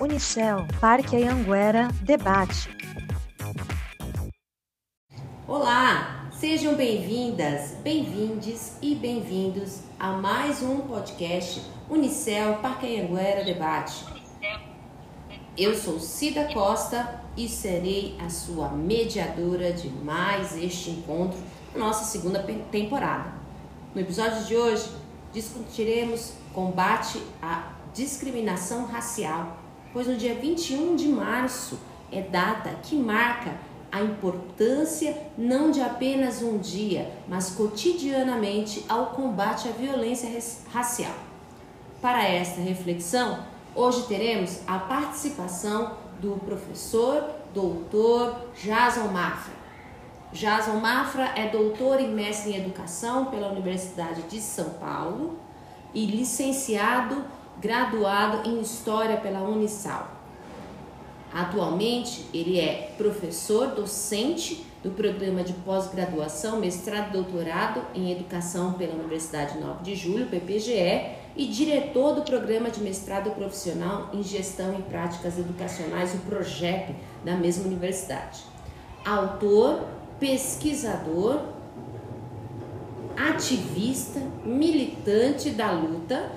Unicel, Parque Anhanguera, debate. Olá, sejam bem-vindas, bem-vindes e bem-vindos a mais um podcast Unicel Parque Anhanguera Debate. Eu sou Cida Costa e serei a sua mediadora de mais este encontro, nossa segunda temporada. No episódio de hoje, discutiremos combate à discriminação racial, pois no dia 21 de março é data que marca a importância não de apenas um dia, mas cotidianamente ao combate à violência racial. Para esta reflexão, hoje teremos a participação do professor doutor Jason Mafra. Jason Mafra é doutor e mestre em educação pela Universidade de São Paulo e licenciado graduado em História pela Unisal. Atualmente, ele é professor docente do programa de pós-graduação, mestrado e doutorado em Educação pela Universidade 9 de Julho, PPGE, e diretor do programa de mestrado profissional em Gestão e Práticas Educacionais, o PROGEP, da mesma universidade. Autor, pesquisador, ativista, militante da luta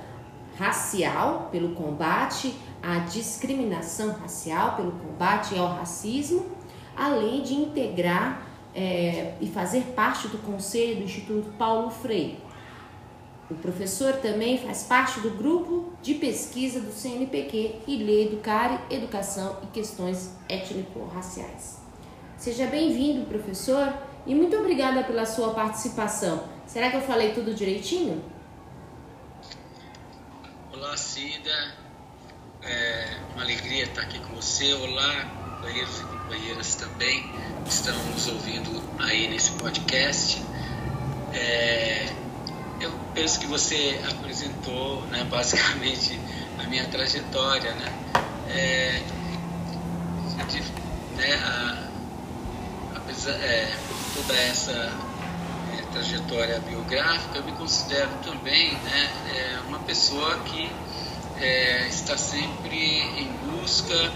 racial, pelo combate à discriminação racial, pelo combate ao racismo, além de integrar é, e fazer parte do conselho do Instituto Paulo Freire. O professor também faz parte do grupo de pesquisa do CNPq e lê Educar, Educação e Questões Étnico-Raciais. Seja bem-vindo, professor, e muito obrigada pela sua participação. Será que eu falei tudo direitinho? Olá, Cida. É uma alegria estar aqui com você. Olá, companheiros e companheiras também que estão nos ouvindo aí nesse podcast. É, eu penso que você apresentou né, basicamente a minha trajetória. Né? É, de, né, a, apesar, é, toda essa trajetória biográfica, eu me considero também né, é, uma pessoa que é, está sempre em busca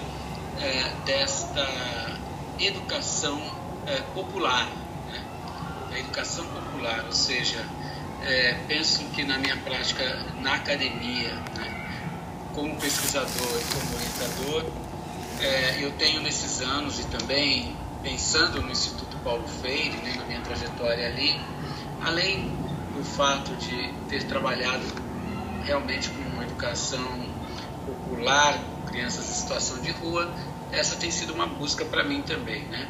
é, desta educação é, popular, né? a educação popular, ou seja, é, penso que na minha prática na academia, né, como pesquisador e como orientador, é, eu tenho nesses anos e também pensando no Instituto Paulo Freire, né, na minha trajetória ali, além do fato de ter trabalhado realmente com uma educação popular, crianças em situação de rua, essa tem sido uma busca para mim também, né?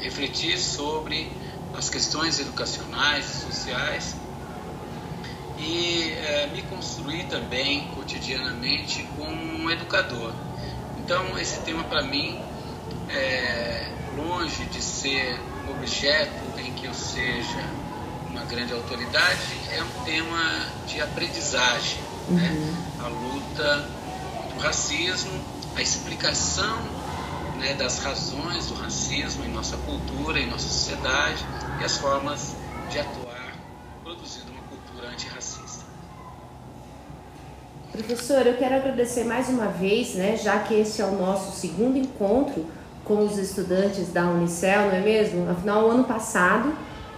Refletir sobre as questões educacionais e sociais e é, me construir também cotidianamente como um educador. Então, esse tema para mim, é, longe de ser um objeto em que eu seja uma grande autoridade, é um tema de aprendizagem. Né? Uhum. Né? A luta contra o racismo, a explicação né, das razões do racismo em nossa cultura, em nossa sociedade e as formas de atuar produzindo uma cultura antirracista. Professor, eu quero agradecer mais uma vez, né, já que esse é o nosso segundo encontro com os estudantes da Unicel, não é mesmo? Afinal, o ano passado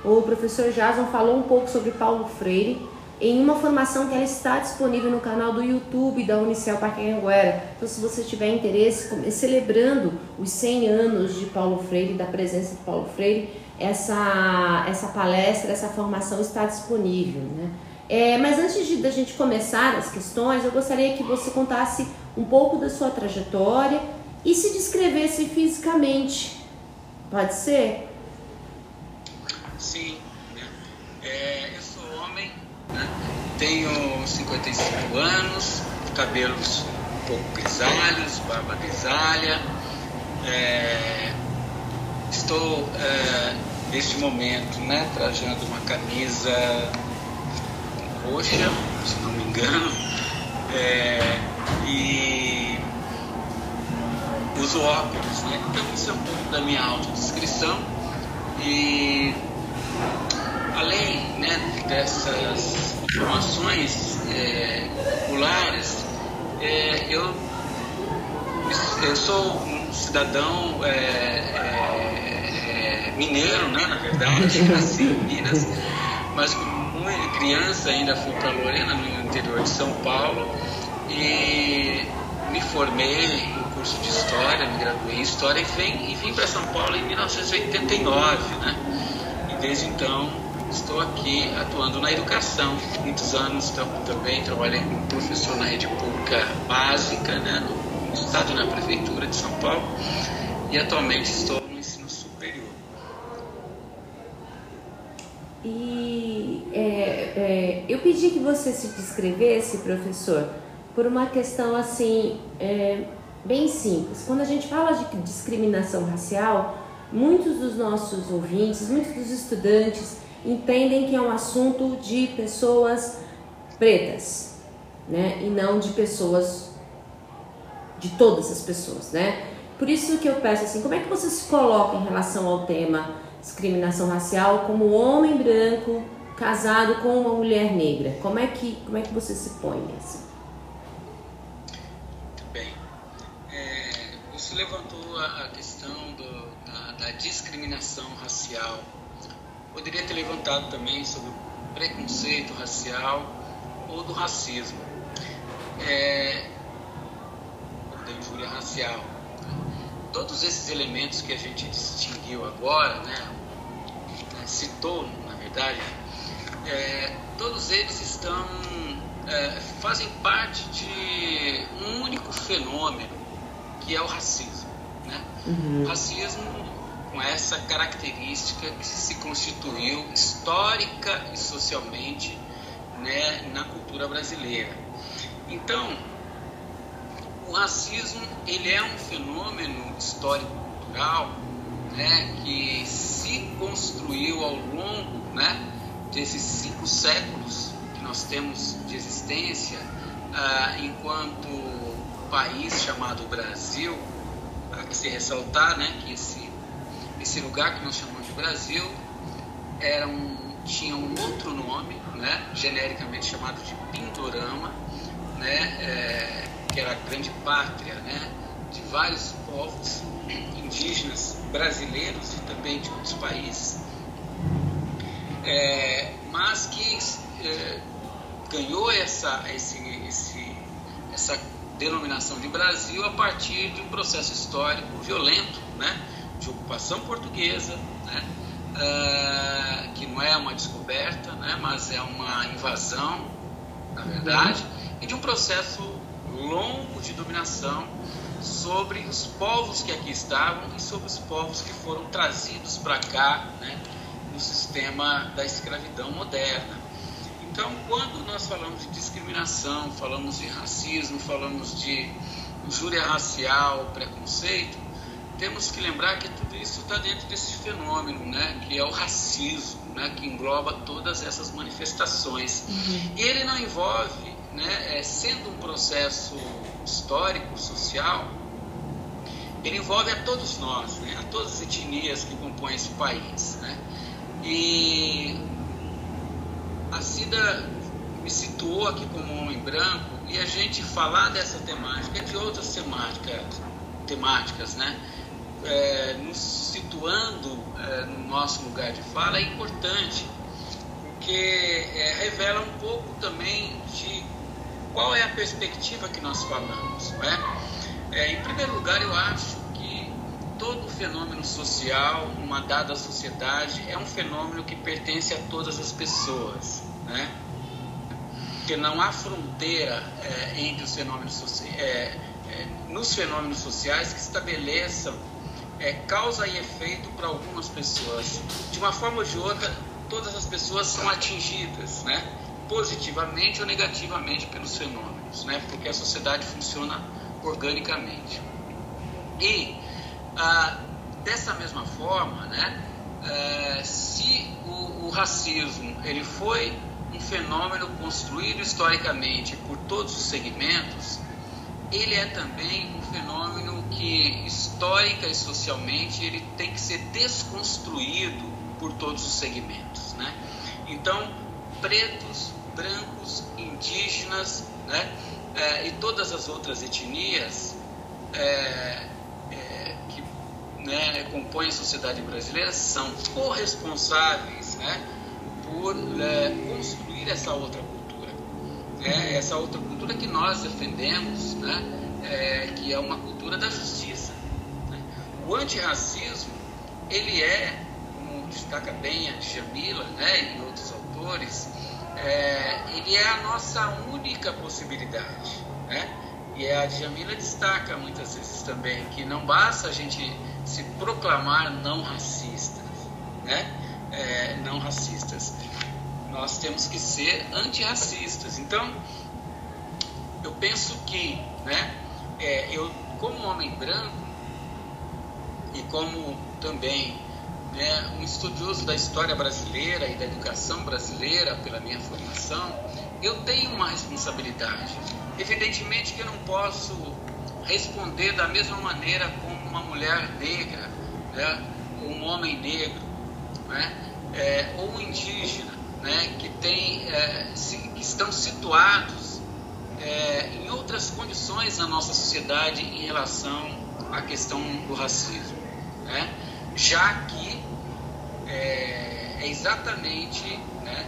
o professor Jason falou um pouco sobre Paulo Freire em uma formação que ela está disponível no canal do YouTube da Unicel Parque Anguera. Então, se você tiver interesse, celebrando os 100 anos de Paulo Freire, da presença de Paulo Freire, essa, essa palestra, essa formação está disponível. Né? É, mas antes de da gente começar as questões, eu gostaria que você contasse um pouco da sua trajetória e se descrevesse fisicamente. Pode ser? Sim, né? é, eu sou homem, né? tenho 55 anos, cabelos um pouco grisalhos, barba grisalha. É, estou é, neste momento né, trajando uma camisa roxa, se não me engano, é, e uso óculos. Né? Então isso é um pouco da minha autodescrição e além né, dessas informações é, populares, é, eu eu sou um cidadão é, é, é, mineiro, né, na verdade, nasci em Minas, mas muito criança ainda fui para Lorena, no interior de São Paulo, e me formei no curso de História, me graduei em História e vim, e vim para São Paulo em 1989, né? E desde então estou aqui atuando na educação. Muitos anos também trabalhei como professor na rede pública básica, né? No estado na prefeitura de São Paulo. E atualmente estou no ensino superior. E é, é, eu pedi que você se descrevesse, professor, por uma questão assim é, bem simples. Quando a gente fala de discriminação racial, muitos dos nossos ouvintes, muitos dos estudantes entendem que é um assunto de pessoas pretas, né, e não de pessoas de todas as pessoas, né? Por isso que eu peço assim, como é que você se coloca em relação ao tema discriminação racial como homem branco casado com uma mulher negra? Como é que como é que você se põe nisso? Você levantou a, questão do, da, da, discriminação racial. Poderia ter levantado também sobre o preconceito racial ou do racismo, é, ou da injúria racial. Todos esses elementos que a gente distinguiu agora, né, né citou, na verdade, é, todos eles estão é, fazem parte de um único fenômeno que é o racismo. Né? Uhum. O racismo com essa característica que se constituiu histórica e socialmente né, na cultura brasileira. Então, o racismo ele é um fenômeno histórico-cultural né, que se construiu ao longo né, desses cinco séculos que nós temos de existência, ah, enquanto país chamado Brasil, há que se ressaltar né, que esse, esse lugar que nós chamamos de Brasil era um, tinha um outro nome, né, genericamente chamado de Pindorama, né, é, que era a grande pátria né, de vários povos indígenas brasileiros e também de outros países, é, mas que é, ganhou essa, esse, esse, essa denominação de Brasil a partir de um processo histórico violento, né, de ocupação portuguesa, né, uh, que não é uma descoberta, né, mas é uma invasão, na verdade, e de um processo longo de dominação sobre os povos que aqui estavam e sobre os povos que foram trazidos para cá, né, no sistema da escravidão moderna. Então, quando nós falamos de discriminação, falamos de racismo, falamos de injúria racial, preconceito, temos que lembrar que tudo isso está dentro desse fenômeno, né, que é o racismo, né, que engloba todas essas manifestações. Uhum. E ele não envolve, né, é, sendo um processo histórico, social, ele envolve a todos nós, né, a todas as etnias que compõem esse país. Né? E a Cida me situou aqui como homem branco e a gente falar dessa temática e de outras temáticas, temáticas né? É, nos situando é, no nosso lugar de fala é importante, porque é, revela um pouco também de qual é a perspectiva que nós falamos. Né? É, em primeiro lugar, eu acho que todo fenômeno social, numa dada sociedade, é um fenômeno que pertence a todas as pessoas né? que não há fronteira é, entre os fenômenos sociais, é, é, nos fenômenos sociais que estabeleçam é, causa e efeito para algumas pessoas. De uma forma ou de outra, todas as pessoas são atingidas, né? positivamente ou negativamente pelos fenômenos, né? porque a sociedade funciona organicamente. E ah, dessa mesma forma, né, é, se o, o racismo ele foi um fenômeno construído historicamente por todos os segmentos, ele é também um fenômeno que histórica e socialmente ele tem que ser desconstruído por todos os segmentos, né? Então, pretos, brancos, indígenas, né? É, e todas as outras etnias, é, compõem a sociedade brasileira são corresponsáveis né, por é, construir essa outra cultura. Né, essa outra cultura que nós defendemos, né, é, que é uma cultura da justiça. Né. O antirracismo, ele é, como destaca bem a Jamila né, e outros autores, é, ele é a nossa única possibilidade. Né? E a Djamila destaca muitas vezes também que não basta a gente se proclamar não racistas, né? É, não racistas. Nós temos que ser antirracistas. Então, eu penso que, né, é, eu, como homem branco e como também né, um estudioso da história brasileira e da educação brasileira pela minha formação, eu tenho uma responsabilidade. Evidentemente que eu não posso responder da mesma maneira como uma mulher negra, né, um homem negro, né, é, ou um indígena, né, que, tem, é, se, que estão situados é, em outras condições na nossa sociedade em relação à questão do racismo. Né? Já que é, é exatamente né,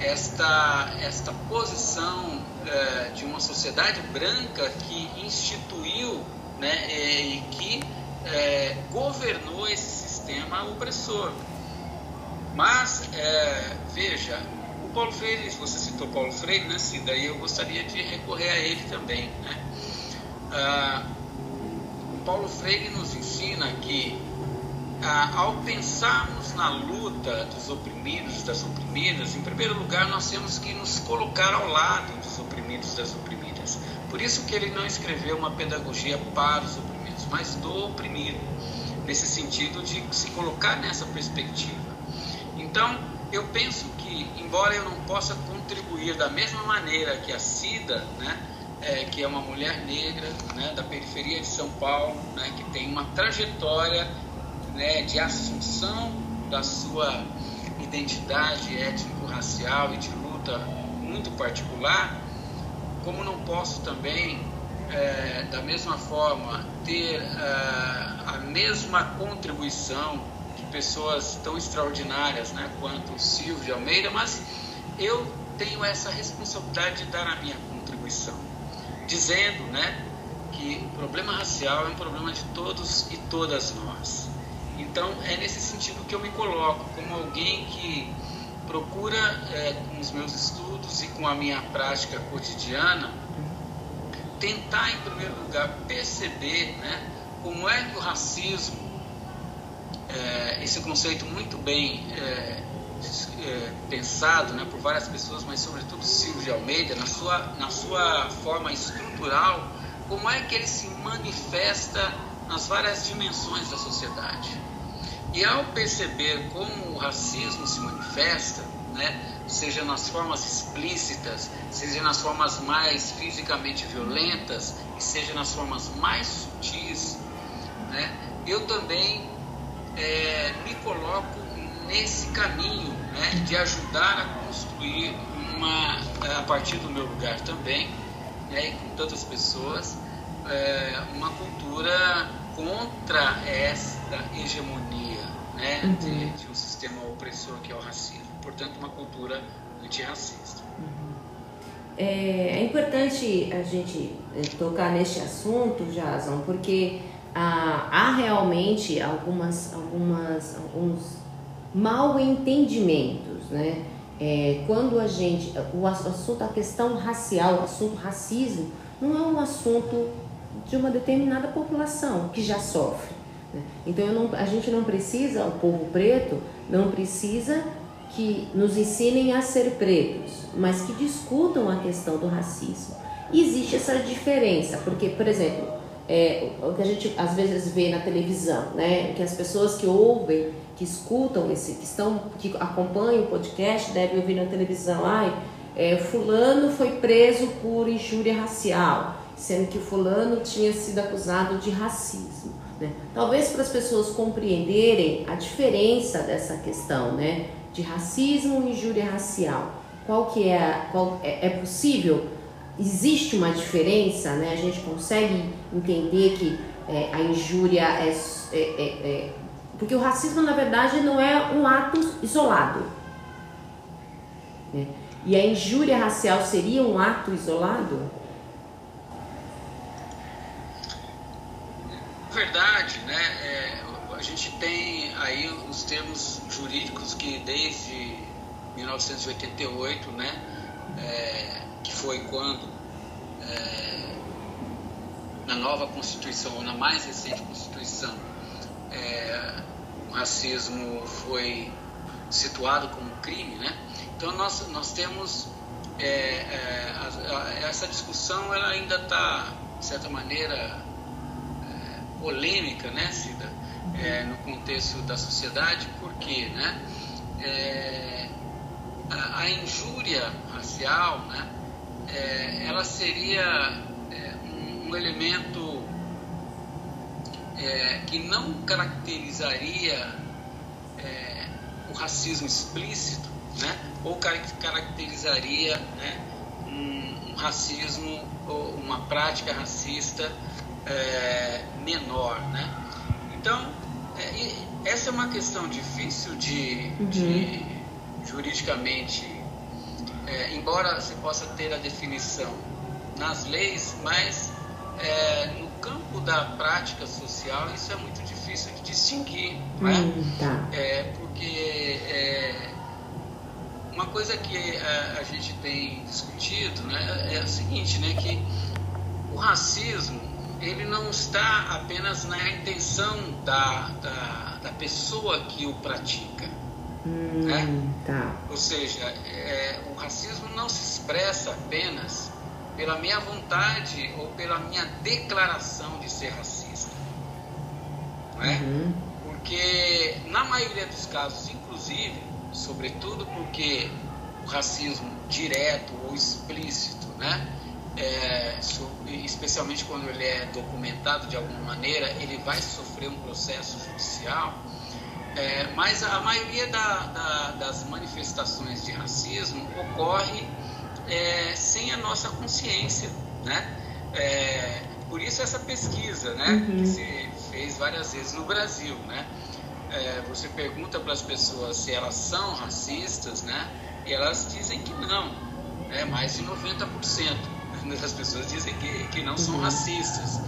esta, esta posição é, de uma sociedade branca que instituiu né, é, e que é, governou esse sistema opressor. Mas, é, veja, Paulo Freire, você citou Paulo Freire, né, Cida, e eu gostaria de recorrer a ele também. Né? Ah, Paulo Freire nos ensina que ah, ao pensarmos na luta dos oprimidos das oprimidas, em primeiro lugar nós temos que nos colocar ao lado dos oprimidos das oprimidas. Por isso que ele não escreveu uma pedagogia para os oprimidos, mas do oprimido, nesse sentido de se colocar nessa perspectiva. Então, eu penso que, embora eu não possa contribuir da mesma maneira que a Cida, né, é, que é uma mulher negra né, da periferia de São Paulo, né, que tem uma trajetória né, de assunção da sua identidade étnico-racial e de luta muito particular, como não posso também, é, da mesma forma, ter é, a mesma contribuição pessoas tão extraordinárias né, quanto Silvio de Almeida, mas eu tenho essa responsabilidade de dar a minha contribuição, dizendo né, que o problema racial é um problema de todos e todas nós. Então é nesse sentido que eu me coloco como alguém que procura, é, com os meus estudos e com a minha prática cotidiana, tentar em primeiro lugar perceber né, como é que o racismo, é, esse conceito muito bem é, é, pensado né, por várias pessoas, mas sobretudo Silvio de Almeida, na sua, na sua forma estrutural, como é que ele se manifesta nas várias dimensões da sociedade. E ao perceber como o racismo se manifesta, né, seja nas formas explícitas, seja nas formas mais fisicamente violentas, e seja nas formas mais sutis, né, eu também é, me coloco nesse caminho né, de ajudar a construir uma, a partir do meu lugar também, né, e com tantas pessoas, é, uma cultura contra esta hegemonia né, uhum. de, de, um sistema opressor que é o racismo. Portanto, uma cultura antirracista. Uhum. É, é, importante a gente é, tocar neste assunto, Jason, porque ah, há realmente algumas, algumas, alguns mal entendimentos, né? É, quando a gente, o assunto, a questão racial, o assunto racismo, não é um assunto de uma determinada população que já sofre. Né? Então não, a gente não precisa, o povo preto não precisa que nos ensinem a ser pretos, mas que discutam a questão do racismo. Existe essa diferença, porque, por exemplo, é, o que a gente às vezes vê na televisão, né, que as pessoas que ouvem, que escutam esse, que estão, que acompanham o podcast, devem ouvir na televisão, ai, é, fulano foi preso por injúria racial, sendo que fulano tinha sido acusado de racismo. Né? Talvez para as pessoas compreenderem a diferença dessa questão, né, de racismo e injúria racial. Qual que é, qual, é, é possível? Existe uma diferença, né? A gente consegue entender que é, a injúria é, é, é, é Porque o racismo, na verdade, não é um ato isolado. Né? E a injúria racial seria um ato isolado? Verdade, né? É, a gente tem aí os termos jurídicos que desde 1988, né? É, que foi quando é, na nova Constituição, ou na mais recente Constituição, é, o racismo foi situado como crime, né? Então nós, nós temos é, é, a, a, essa discussão, ela ainda está, de certa maneira, é, polêmica, né, Cida, é, no contexto da sociedade, porque, né, é, a, a, injúria racial, né, é, ela seria um, um elemento é, que não caracterizaria é, o racismo explícito, né? ou caracterizaria né, um, um, racismo ou uma prática racista é, menor. Né? Então, é, essa é uma questão difícil de, uhum. de juridicamente, é, embora se possa ter a definição nas leis, mas é, no campo da prática social isso é muito difícil de distinguir, né? Tá. é, porque é, uma coisa que a, a, gente tem discutido né, é o seguinte, né, que o racismo ele não está apenas na intenção da, da, da pessoa que o pratica. Hum, né? tá. Ou seja, é, o racismo não se expressa apenas pela minha vontade ou pela minha declaração de ser racista. Não é? Uhum. Porque, na maioria dos casos, inclusive, sobretudo porque o racismo direto ou explícito, né? É, especialmente quando ele é documentado de alguma maneira, ele vai sofrer um processo judicial. É, mas a maioria da, da, das manifestações de racismo ocorre é, sem a nossa consciência, né? É, por isso essa pesquisa, né, uhum. que se fez várias vezes no Brasil, né? É, você pergunta para as pessoas se elas são racistas, né? E elas dizem que não, né? Mais de 90% das pessoas dizem que, que não são uhum. racistas.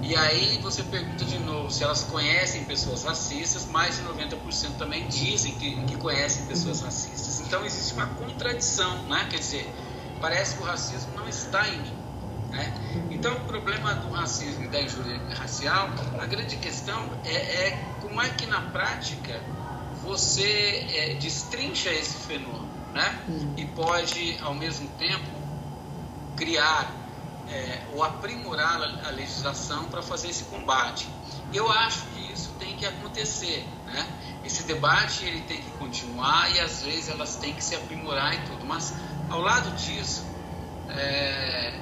E aí você pergunta de novo se elas conhecem pessoas racistas, mais de 90% também dizem que, que conhecem pessoas racistas. Então existe uma contradição, né? Quer dizer, parece que o racismo não está em mim. Né? Então, o problema do racismo e da injúria racial, a grande questão é, é como é que na prática você é, destrincha esse fenômeno né? E pode, ao mesmo tempo, criar é, ou aprimorar a, legislação para fazer esse combate. Eu acho que isso tem que acontecer. Né? Esse debate ele tem que continuar e às vezes elas têm que se aprimorar e tudo, mas ao lado disso, é,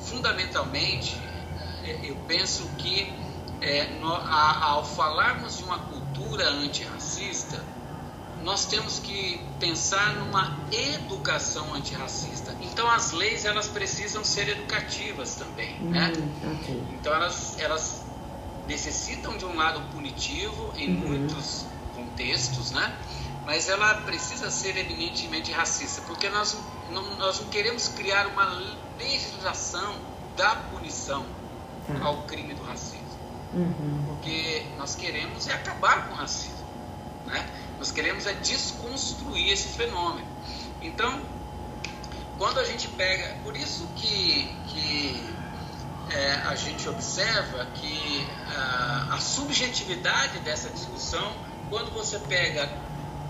fundamentalmente, é, eu penso que é, no, a, ao falarmos de uma cultura antirracista, nós temos que pensar numa educação antirracista. Então as leis elas precisam ser educativas também, hum, né? okay. Então elas, elas necessitam de um lado punitivo em uhum. muitos contextos, né? mas ela precisa ser eminentemente racista, porque nós não, nós não queremos criar uma legislação da punição tá. ao crime do racismo. Uhum. Porque nós queremos é acabar com o racismo. Né? Nós queremos é desconstruir esse fenômeno. Então, quando a gente pega. Por isso que, que é, a gente observa que a, a subjetividade dessa discussão, quando você pega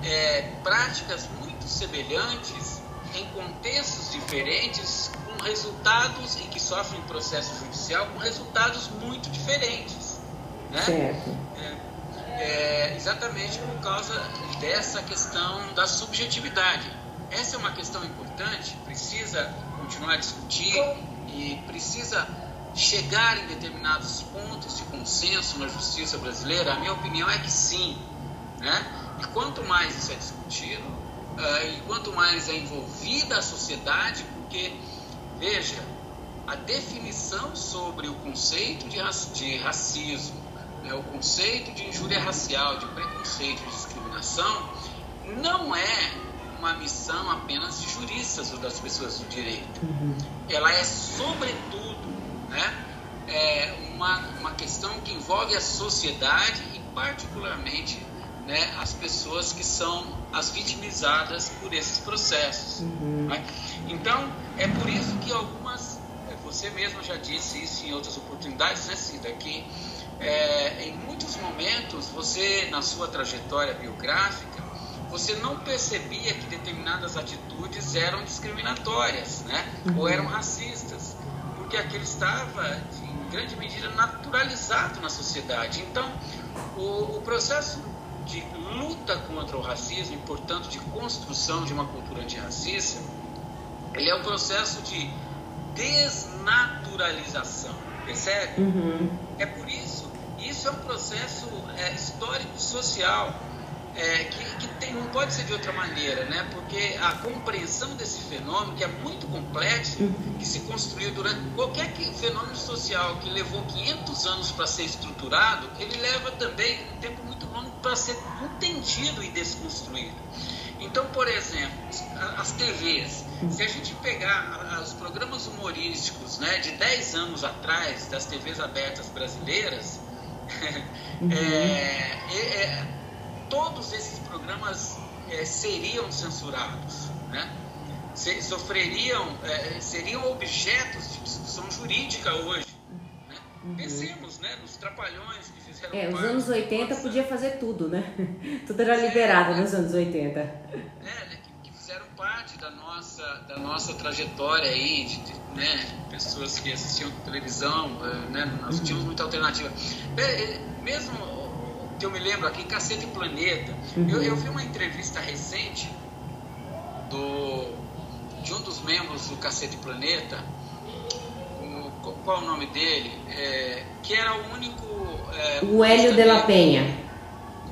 é, práticas muito semelhantes em contextos diferentes, com resultados e que sofrem processo judicial com resultados muito diferentes. Né? Certo. É, é, exatamente por causa dessa questão da subjetividade. Essa é uma questão importante, precisa continuar a discutir e precisa chegar em determinados pontos de consenso na justiça brasileira. A minha opinião é que sim. Né? E quanto mais isso é discutido, uh, e quanto mais é envolvida a sociedade, porque, veja, a definição sobre o conceito de, de racismo né, o conceito de injúria racial, de preconceito, de discriminação, não é uma missão apenas de juristas ou das pessoas do direito. Uhum. Ela é, sobretudo, né, é uma, uma questão que envolve a sociedade e, particularmente, né, as pessoas que são as vitimizadas por esses processos. Uhum. Né? Então, é por isso que algumas, você mesmo já disse isso em outras oportunidades, né, Cida, que é, em muitos momentos você, na sua trajetória biográfica, você não percebia que determinadas atitudes eram discriminatórias, né? Uhum. Ou eram racistas, porque aquilo estava, em grande medida, naturalizado na sociedade. Então, o, o processo de luta contra o racismo e, portanto, de construção de uma cultura antirracista, ele é um processo de desnaturalização, percebe? Uhum. É por isso, isso é um processo é, histórico-social é, que, que tem, não pode ser de outra maneira, né? porque a compreensão desse fenômeno, que é muito complexo, que se construiu durante qualquer fenômeno social que levou 500 anos para ser estruturado, ele leva também um tempo muito longo para ser entendido e desconstruído. Então, por exemplo, as TVs, se a gente pegar os programas humorísticos né, de 10 anos atrás, das TVs abertas brasileiras, uhum. é, é, todos esses programas é, seriam censurados, né? Se, sofreriam, é, seriam objetos de discussão jurídica hoje. Né? Uhum. Pensemos né, nos trapalhões que fizeram É, os anos 80 podia fazer tudo, né? tudo era liberado é, nos anos 80. É, parte da nossa, da nossa trajetória aí, de, de né, pessoas que assistiam televisão, é, né, nós tínhamos uhum. muita alternativa. É, mesmo que eu me lembro aqui, Cacete Planeta. Uhum. Eu, eu vi uma entrevista recente do, de um dos membros do Cacete Planeta, o, qual é o nome dele? É, que era o único. É, o Hélio de la Penha.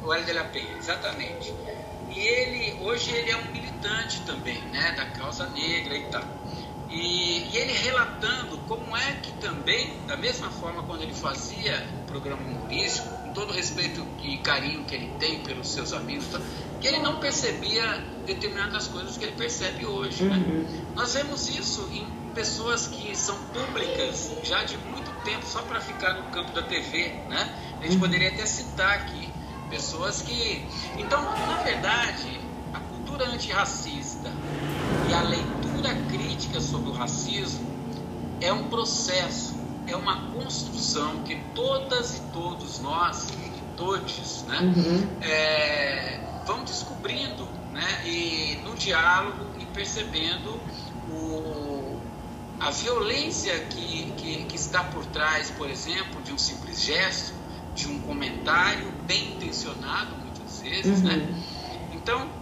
O Hélio de la Penha, exatamente. Hoje ele é um militante também, né, da causa negra e tal. E, e, ele relatando como é que também, da mesma forma quando ele fazia o programa humorístico, com todo o respeito e carinho que ele tem pelos seus amigos, que ele não percebia determinadas coisas que ele percebe hoje. Né? Uhum. Nós vemos isso em pessoas que são públicas já de muito tempo, só para ficar no campo da TV. Né? A gente uhum. poderia até citar aqui pessoas que. Então, na verdade, a cultura antirracista e a leitura crítica sobre o racismo é um processo, é uma construção que todas e todos nós, todos, né, uhum. é, vão descobrindo, né, e no diálogo e percebendo o, a violência que, que, que está por trás, por exemplo, de um simples gesto, de um comentário bem intencionado, muitas vezes, né? uhum. né? Então,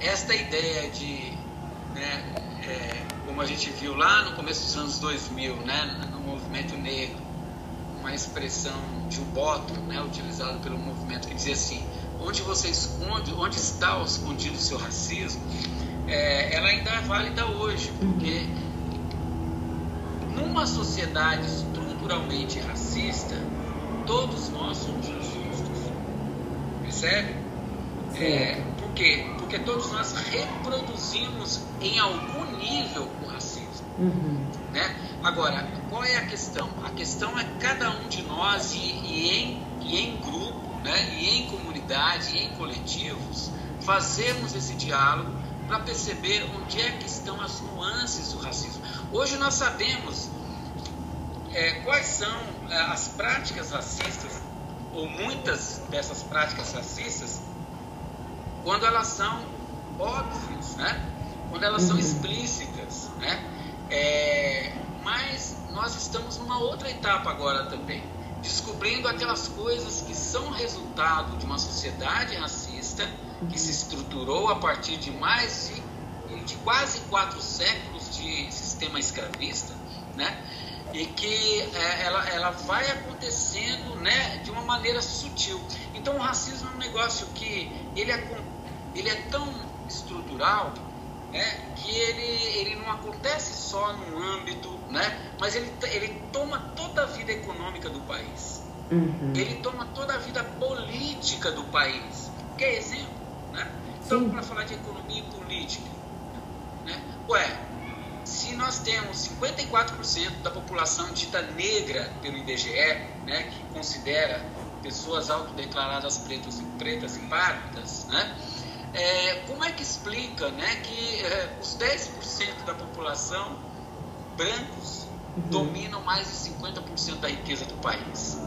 esta ideia de, né, é, como a gente viu lá no começo dos anos 2000, né, no movimento negro, uma expressão de um bottom, né, utilizado pelo movimento que dizia assim, onde você esconde, onde está escondido o seu racismo, é, ela ainda é válida hoje, porque numa sociedade estruturalmente racista, todos nós somos racistas, percebe? É, quê? Porque todos nós reproduzimos em algum nível o racismo. Uhum. Né? Agora, qual é a questão? A questão é cada um de nós e, e em, e em grupo, né? e em comunidade, e em coletivos, fazermos esse diálogo para perceber onde é que estão as nuances do racismo. Hoje nós sabemos é, quais são é, as práticas racistas, ou muitas dessas práticas racistas, quando elas são óbvias, né? quando elas uhum. são explícitas. Né? É, mas nós estamos numa outra etapa agora também, descobrindo aquelas coisas que são resultado de uma sociedade racista que se estruturou a partir de mais de, de quase quatro séculos de sistema escravista, né? e que é, ela, ela vai acontecendo né, de uma maneira sutil. Então o racismo é um negócio que ele é, ele é tão estrutural né, que ele, ele não acontece só num âmbito, né, mas ele, ele toma toda a vida econômica do país. uhum. ele toma toda a vida política do país. Quer exemplo? Né? Então, para falar de economia e política, né? ué, se nós temos 54% da população dita negra pelo IBGE, né, que considera pessoas autodeclaradas pretas, pretas e pardas, né, é, como é que explica né, que é, os 10% da população brancos uhum. dominam mais de 50% da riqueza do país?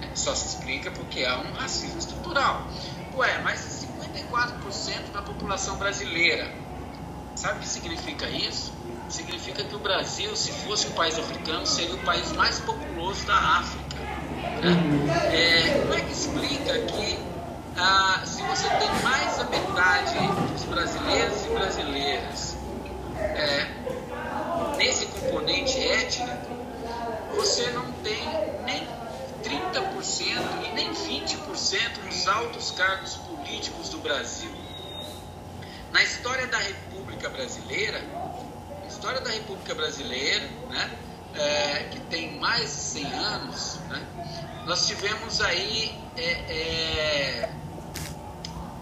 É, só se explica porque há um racismo estrutural. Ué, mas 54% da população brasileira, sabe o que significa isso? Significa que o Brasil, se fosse um país africano, seria o país mais populoso da África. Né? Uhum. É, como é que explica que ah, se você tem mais da metade dos brasileiros e brasileiras é, nesse componente étnico, você não tem nem 30% e nem 20% nos altos cargos políticos do Brasil. Na história da República Brasileira, história da República Brasileira, né, é, que tem mais de 100 anos, né, nós tivemos aí é, é,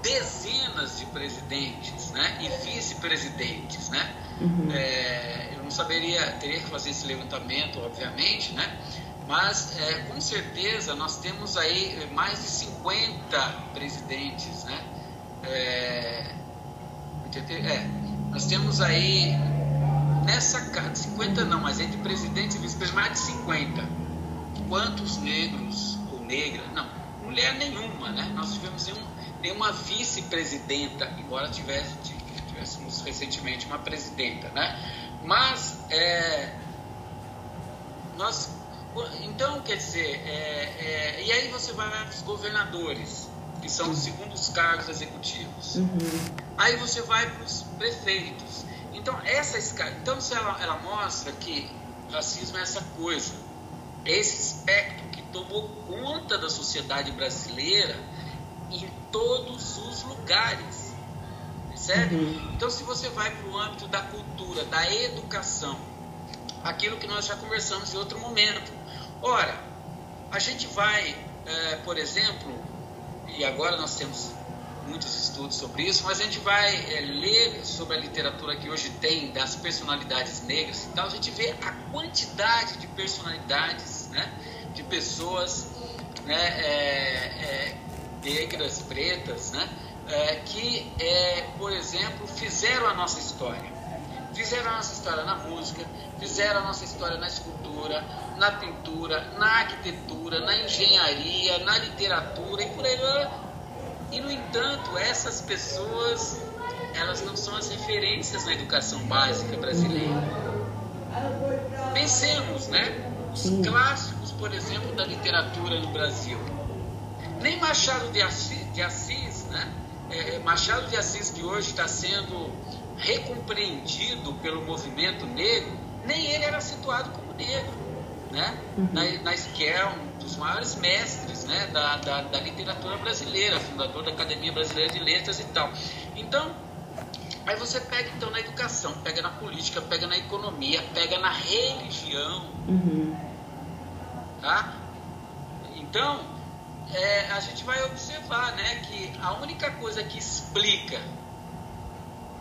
dezenas de presidentes né, e vice-presidentes. Né? Uhum. É, eu não saberia, teria que fazer esse levantamento, obviamente, né? mas é, com certeza nós temos aí mais de 50 presidentes. Né? É, é, nós temos aí nessa 50 não, mas entre presidentes e vice-presidentes mais de 50. Quantos negros ou negras? Não, mulher nenhuma, né? Nós tivemos um, nenhuma vice-presidenta, embora tivesse, tivéssemos recentemente uma presidenta, né? Mas é, nós, então quer dizer, é, é, e aí você vai para os governadores, que são os segundos cargos executivos. Uhum. Aí você vai para os prefeitos. Então essa escala, então ela, ela mostra que racismo é essa coisa, esse espectro que tomou conta da sociedade brasileira em todos os lugares. Percebe? Uhum. Então, se você vai para o âmbito da cultura, da educação, aquilo que nós já conversamos em outro momento. Ora, a gente vai, é, por exemplo, e agora nós temos muitos estudos sobre isso, mas a gente vai é, ler sobre a literatura que hoje tem das personalidades negras e tal, a gente vê a quantidade de personalidades, né, de pessoas né, é, é negras, pretas, né? É, que, é, por exemplo, fizeram a nossa história. Fizeram a nossa história na música, fizeram a nossa história na escultura, na pintura, na arquitetura, na engenharia, na literatura e por aí. E, no entanto, essas pessoas, elas não são as referências na educação básica brasileira. Pensemos, né? Os clássicos, por exemplo, da literatura no Brasil nem Machado de Assis, de Assis né? É, é, Machado de Assis, que hoje está sendo recompreendido pelo movimento negro, nem ele era situado como negro. Né? Uhum. Na, na que é um dos maiores mestres né? da, da, da literatura brasileira, fundador da Academia Brasileira de Letras e tal. Então, aí você pega então na educação, pega na política, pega na economia, pega na religião. Uhum. Tá? Então, é, a gente vai observar né, que a única coisa que explica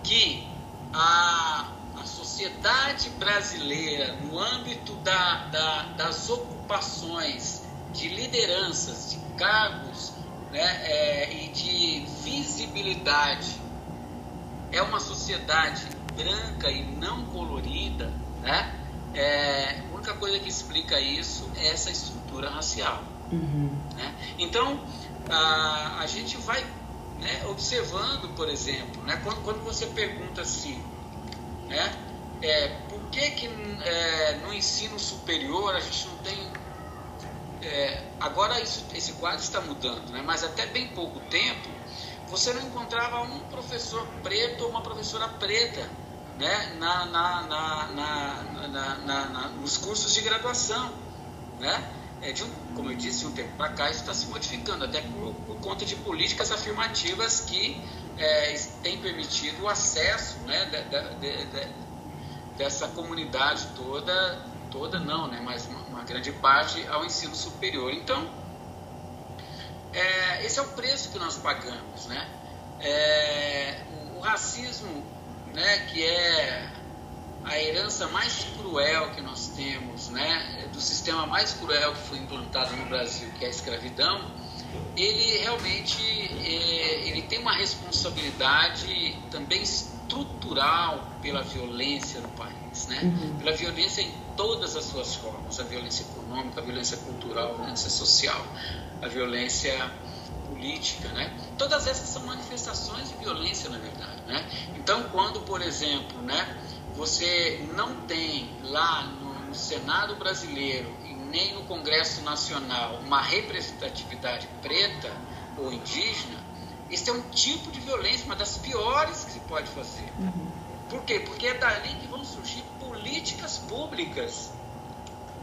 que a, a sociedade brasileira, no âmbito da, da, das ocupações de lideranças, de cargos né, é, e de visibilidade, é uma sociedade branca e não colorida, né? É, a única coisa que explica isso é essa estrutura racial. Uhum. Né? Então, a, a gente vai né, observando, por exemplo, né, quando, quando você pergunta assim, né, é, por que, que é, no ensino superior a gente não tem. É, agora isso, esse quadro está mudando, né, mas até bem pouco tempo você não encontrava um professor preto ou uma professora preta né, na, na, na, nos cursos de graduação. Né? é, de um, como eu disse, um tempo para cá, isso está se modificando, até por, por, conta de políticas afirmativas que é, têm permitido o acesso né, de, de, de, dessa comunidade toda, toda não, né, mas uma, uma, grande parte ao ensino superior. Então, é, esse é o preço que nós pagamos, né? É, o, o, racismo, né, que é a herança mais cruel que nós temos, né, do sistema mais cruel que foi implantado no Brasil, que é a escravidão, ele realmente é, ele tem uma responsabilidade também estrutural pela violência no país, né? Uhum. Pela violência em todas as suas formas, a violência econômica, a violência cultural, a violência social, a violência política, né? Todas essas são manifestações de violência, na verdade, né? Então, quando, por exemplo, né, você não tem lá no, no Senado brasileiro nem no Congresso Nacional uma representatividade preta ou indígena, isso é um tipo de violência, uma das piores que se pode fazer. Uhum. Por quê? Porque é dali que vão surgir políticas públicas,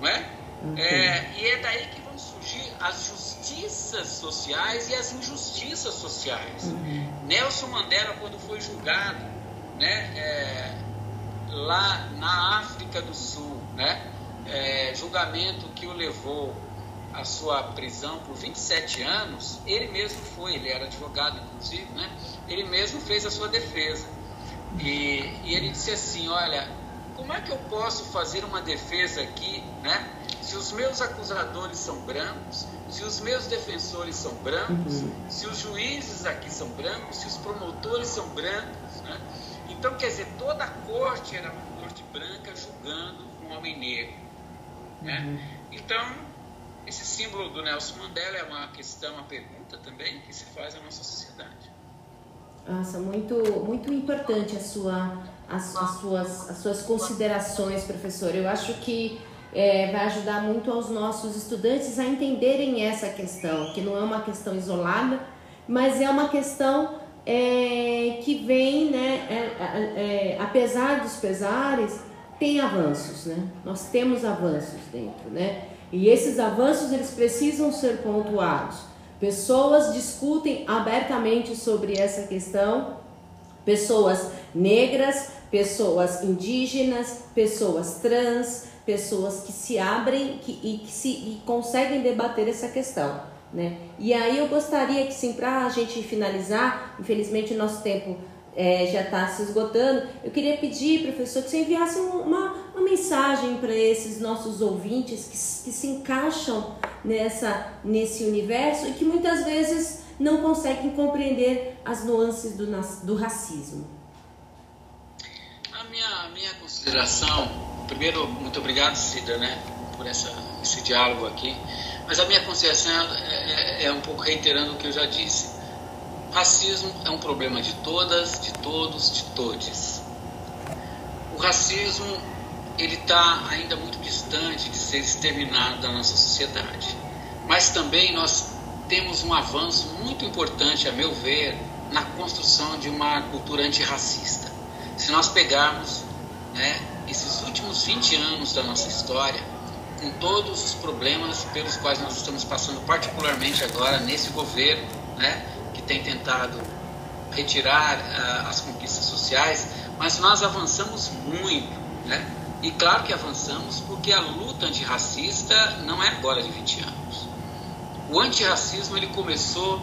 não é? Uhum. é e é daí que vão surgir as justiças sociais e as injustiças sociais. Uhum. Nelson Mandela, quando foi julgado, né, é, lá na África do Sul, né, é, julgamento que o levou à sua prisão por 27 anos, ele mesmo foi, ele era advogado inclusive, né, ele mesmo fez a sua defesa. E, e ele disse assim, olha, como é que eu posso fazer uma defesa aqui, né? Se os meus acusadores são brancos, se os meus defensores são brancos, uhum. se os juízes aqui são brancos, se os promotores são brancos, né? Então, quer dizer, toda a corte era uma corte branca julgando um homem negro, né? Uhum. Então, esse símbolo do Nelson Mandela é uma questão, uma pergunta também que se faz à nossa sociedade. Nossa, muito, muito importante a sua, as, as, suas, as suas considerações, professor. Eu acho que é, vai ajudar muito aos nossos estudantes a entenderem essa questão, que não é uma questão isolada, mas é uma questão é, que vem, né, é, é, é apesar dos pesares, tem avanços, né? Nós temos avanços dentro, né? E esses avanços eles precisam ser pontuados. Pessoas discutem abertamente sobre essa questão, pessoas negras, pessoas indígenas, pessoas trans, pessoas que se abrem que, e que se, e conseguem debater essa questão. Né? E aí eu gostaria que, sim, para a gente finalizar, infelizmente o nosso tempo é, já está se esgotando, eu queria pedir, professor, que você enviasse uma, uma mensagem para esses nossos ouvintes que, que se encaixam nessa, nesse universo e que muitas vezes não conseguem compreender as nuances do, do racismo. A minha, minha consideração, primeiro, muito obrigado, Cida, né, por essa, esse diálogo aqui, mas a minha consideração é, é, é um pouco reiterando o que eu já disse Racismo é um problema de todas, de todos, de todes. O racismo ele está ainda muito distante de ser exterminado da nossa sociedade. Mas também nós temos um avanço muito importante, a meu ver, na construção de uma cultura antirracista. Se nós pegarmos né, esses últimos 20 anos da nossa história, com todos os problemas pelos quais nós estamos passando, particularmente agora nesse governo, né, tem tentado retirar uh, as conquistas sociais, mas nós avançamos muito, né? E claro que avançamos porque a luta antirracista não é agora de 20 anos. O antirracismo ele começou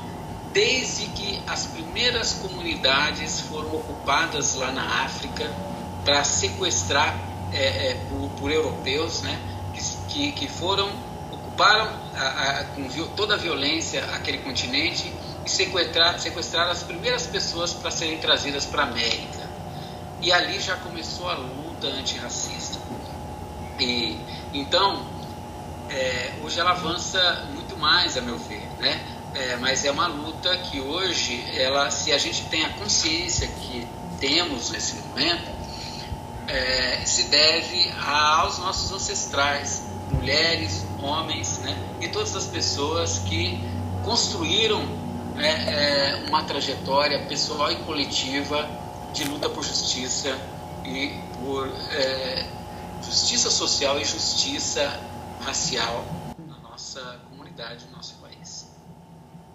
desde que as primeiras comunidades foram ocupadas lá na África para sequestrar é, é, por, por, europeus, né? Que, que foram ocuparam a, a, com toda a violência aquele continente sequestrar, sequestrar as primeiras pessoas para serem trazidas para a América. E ali já começou a luta antirracista. E, então, é, hoje ela avança muito mais, a meu ver, né? É, mas é uma luta que hoje, ela, se a gente tem a consciência que temos nesse momento, é, se deve aos nossos ancestrais, mulheres, homens, né? E todas as pessoas que construíram é, é uma trajetória pessoal e coletiva de luta por justiça e por é, justiça social e justiça racial na nossa comunidade, no nosso país.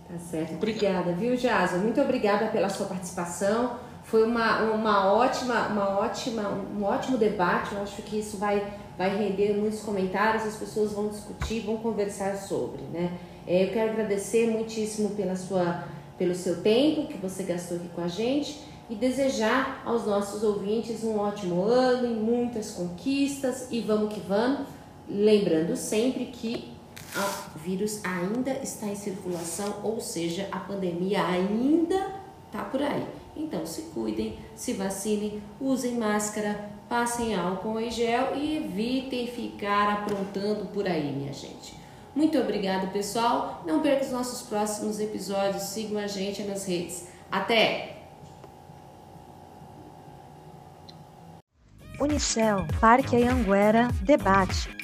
Tá certo. Obrigada, viu, Jason? Muito obrigada pela sua participação. Foi uma, uma ótima, uma ótima, um ótimo debate. Eu acho que isso vai vai render muitos comentários, as pessoas vão discutir, vão conversar sobre, né? É, eu quero agradecer muitíssimo pela sua, pelo seu tempo que você gastou aqui com a gente e desejar aos nossos ouvintes um ótimo ano e muitas conquistas e vamos que vamos. Lembrando sempre que o vírus ainda está em circulação, ou seja, a pandemia ainda está por aí. Então se cuidem, se vacinem, usem máscara, passem álcool em gel e evitem ficar aprontando por aí, minha gente. Muito obrigado, pessoal. Não perca os nossos próximos episódios. Sigam a gente nas redes. Até! Unicel, Parque Anhanguera, debate.